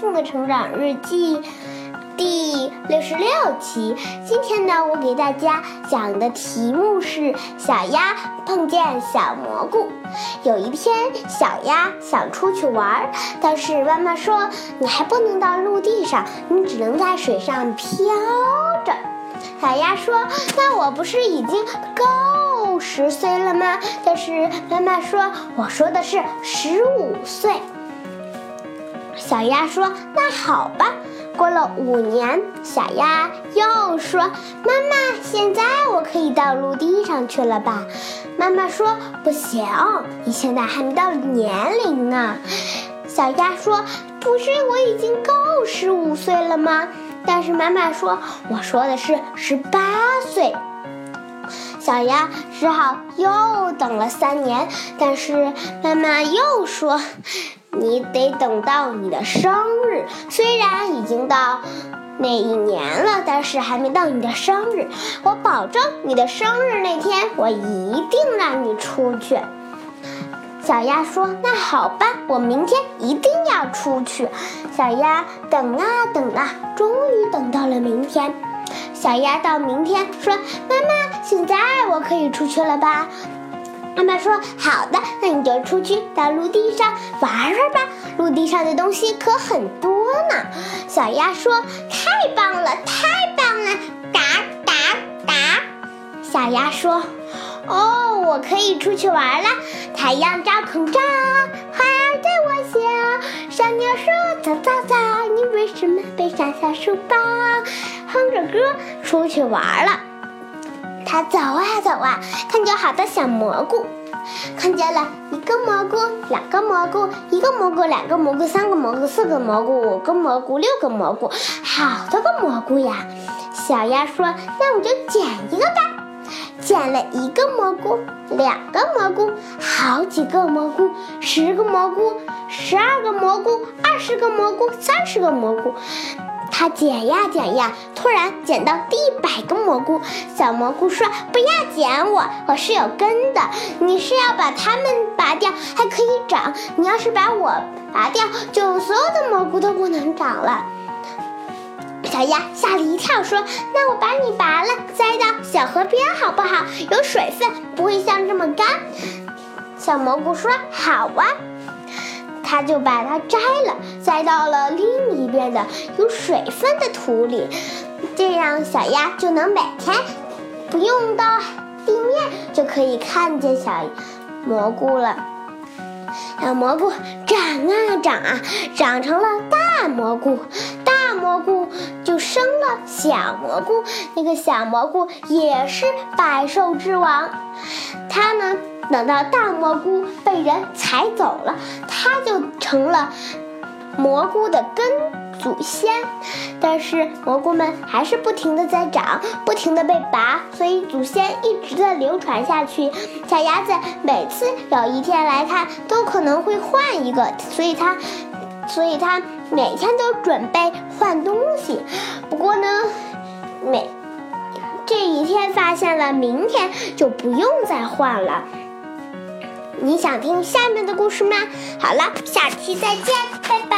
幸的成长日记》第六十六期。今天呢，我给大家讲的题目是小鸭碰见小蘑菇。有一天，小鸭想出去玩，但是妈妈说：“你还不能到陆地上，你只能在水上飘着。”小鸭说：“那我不是已经够十岁了吗？”但是妈妈说：“我说的是十五岁。”小鸭说：“那好吧。”过了五年，小鸭又说：“妈妈，现在我可以到陆地上去了吧？”妈妈说：“不行，你现在还没到年龄呢。”小鸭说：“不是，我已经够十五岁了吗？”但是妈妈说：“我说的是十八岁。”小鸭只好又等了三年，但是妈妈又说：“你得等到你的生日。虽然已经到那一年了，但是还没到你的生日。我保证你的生日那天，我一定让你出去。”小鸭说：“那好吧，我明天一定要出去。”小鸭等啊等啊，终于等到了明天。小鸭到明天说：“妈妈，现在我可以出去了吧？”妈妈说：“好的，那你就出去到陆地上玩玩吧。陆地上的东西可很多呢。”小鸭说：“太棒了，太棒了！”嘎嘎嘎。小鸭说。哦，我可以出去玩了。太阳照空照，花儿对我笑。小鸟说：“早早早，你为什么背上小书包？”哼着歌出去玩了。他走啊走啊，看见好多小蘑菇，看见了一个蘑菇，两个蘑菇，一个蘑菇，两个蘑菇，三个蘑菇，四个蘑菇，五个蘑菇，六个蘑菇，好多个蘑菇呀。小鸭说：“那我就捡一个吧。”捡了一个蘑菇，两个蘑菇，好几个蘑菇，十个蘑菇，十二个蘑菇，二十个蘑菇，三十个蘑菇。他捡呀捡呀，突然捡到第一百个蘑菇。小蘑菇说：“不要捡我，我是有根的。你是要把它们拔掉，还可以长。你要是把我拔掉，就所有的蘑菇都不能长了。”小鸭吓了一跳，说：“那我把你拔了，栽到小河边好不好？有水分，不会像这么干。”小蘑菇说：“好啊。”他就把它摘了，栽到了另一边的有水分的土里，这样小鸭就能每天不用到地面就可以看见小蘑菇了。小蘑菇长啊长啊，长成了大蘑菇。大蘑菇就生了小蘑菇，那个小蘑菇也是百兽之王。它呢，等到大蘑菇被人采走了，它就成了蘑菇的根祖先。但是蘑菇们还是不停的在长，不停的被拔，所以祖先一直在流传下去。小鸭子每次有一天来看，都可能会换一个，所以它。所以他每天都准备换东西，不过呢，每这一天发现了，明天就不用再换了。你想听下面的故事吗？好了，下期再见，拜。